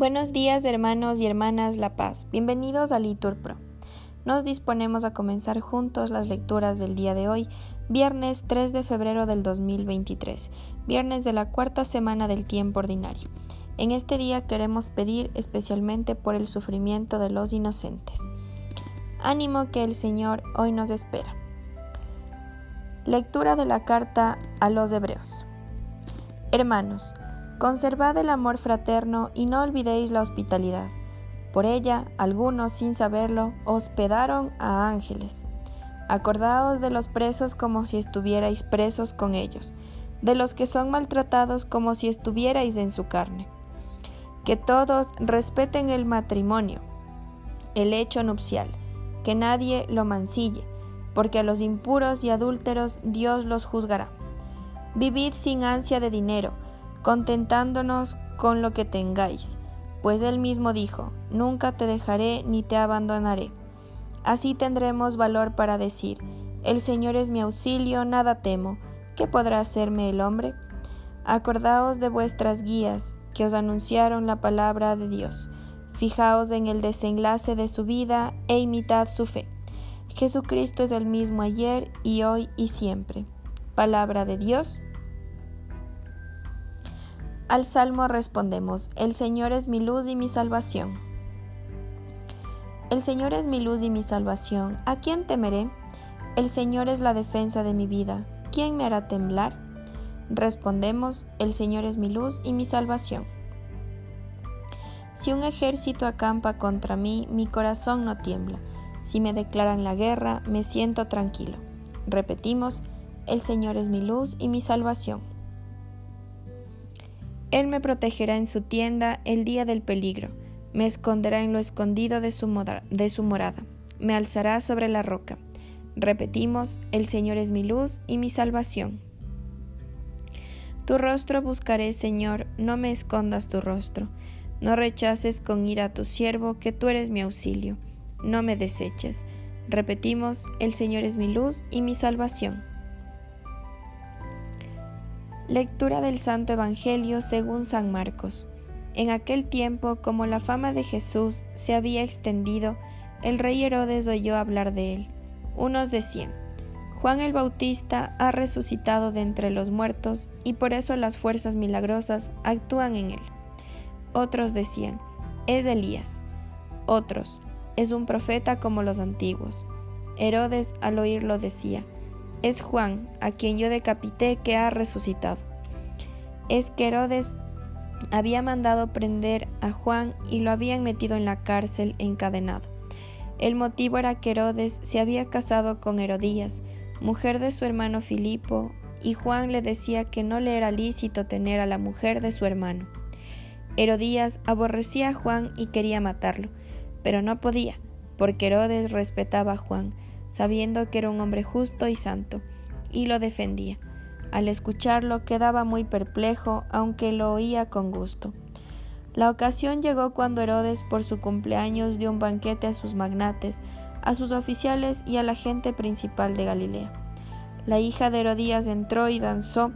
Buenos días hermanos y hermanas La Paz, bienvenidos a Litur Pro. Nos disponemos a comenzar juntos las lecturas del día de hoy, viernes 3 de febrero del 2023, viernes de la cuarta semana del tiempo ordinario. En este día queremos pedir especialmente por el sufrimiento de los inocentes. Ánimo que el Señor hoy nos espera. Lectura de la carta a los Hebreos. Hermanos, Conservad el amor fraterno y no olvidéis la hospitalidad. Por ella, algunos, sin saberlo, hospedaron a ángeles. Acordaos de los presos como si estuvierais presos con ellos, de los que son maltratados como si estuvierais en su carne. Que todos respeten el matrimonio, el hecho nupcial, que nadie lo mancille, porque a los impuros y adúlteros Dios los juzgará. Vivid sin ansia de dinero, contentándonos con lo que tengáis, pues él mismo dijo, Nunca te dejaré ni te abandonaré. Así tendremos valor para decir, El Señor es mi auxilio, nada temo, ¿qué podrá hacerme el hombre? Acordaos de vuestras guías, que os anunciaron la palabra de Dios. Fijaos en el desenlace de su vida e imitad su fe. Jesucristo es el mismo ayer y hoy y siempre. Palabra de Dios. Al salmo respondemos, El Señor es mi luz y mi salvación. El Señor es mi luz y mi salvación. ¿A quién temeré? El Señor es la defensa de mi vida. ¿Quién me hará temblar? Respondemos, El Señor es mi luz y mi salvación. Si un ejército acampa contra mí, mi corazón no tiembla. Si me declaran la guerra, me siento tranquilo. Repetimos, El Señor es mi luz y mi salvación. Él me protegerá en su tienda el día del peligro, me esconderá en lo escondido de su, morada, me alzará sobre la roca. Repetimos, el Señor es mi luz y mi salvación. Tu rostro buscaré, Señor, no me escondas tu rostro. No rechaces con ira a tu siervo, que tú eres mi auxilio. No me deseches. Repetimos, el Señor es mi luz y mi salvación. Lectura del Santo Evangelio según San Marcos. En aquel tiempo, como la fama de Jesús se había extendido, el rey Herodes oyó hablar de él. Unos decían, Juan el Bautista ha resucitado de entre los muertos y por eso las fuerzas milagrosas actúan en él. Otros decían, es Elías. Otros, es un profeta como los antiguos. Herodes al oírlo decía, es Juan, a quien yo decapité, que ha resucitado. Es que Herodes había mandado prender a Juan y lo habían metido en la cárcel encadenado. El motivo era que Herodes se había casado con Herodías, mujer de su hermano Filipo, y Juan le decía que no le era lícito tener a la mujer de su hermano. Herodías aborrecía a Juan y quería matarlo, pero no podía, porque Herodes respetaba a Juan, sabiendo que era un hombre justo y santo, y lo defendía. Al escucharlo quedaba muy perplejo, aunque lo oía con gusto. La ocasión llegó cuando Herodes por su cumpleaños dio un banquete a sus magnates, a sus oficiales y a la gente principal de Galilea. La hija de Herodías entró y danzó,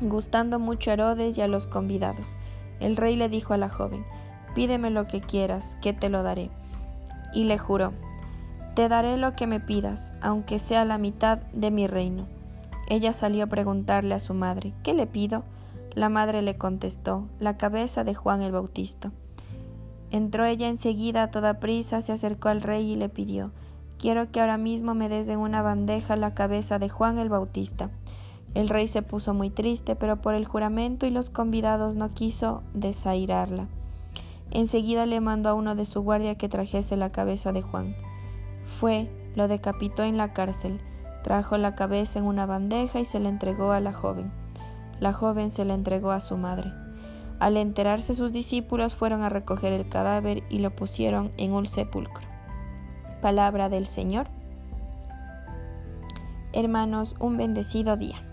gustando mucho a Herodes y a los convidados. El rey le dijo a la joven, Pídeme lo que quieras, que te lo daré. Y le juró, te daré lo que me pidas, aunque sea la mitad de mi reino. Ella salió a preguntarle a su madre, ¿qué le pido? La madre le contestó, la cabeza de Juan el Bautista. Entró ella enseguida a toda prisa, se acercó al rey y le pidió, quiero que ahora mismo me des en una bandeja la cabeza de Juan el Bautista. El rey se puso muy triste, pero por el juramento y los convidados no quiso desairarla. Enseguida le mandó a uno de su guardia que trajese la cabeza de Juan. Fue, lo decapitó en la cárcel, trajo la cabeza en una bandeja y se la entregó a la joven. La joven se la entregó a su madre. Al enterarse sus discípulos fueron a recoger el cadáver y lo pusieron en un sepulcro. Palabra del Señor. Hermanos, un bendecido día.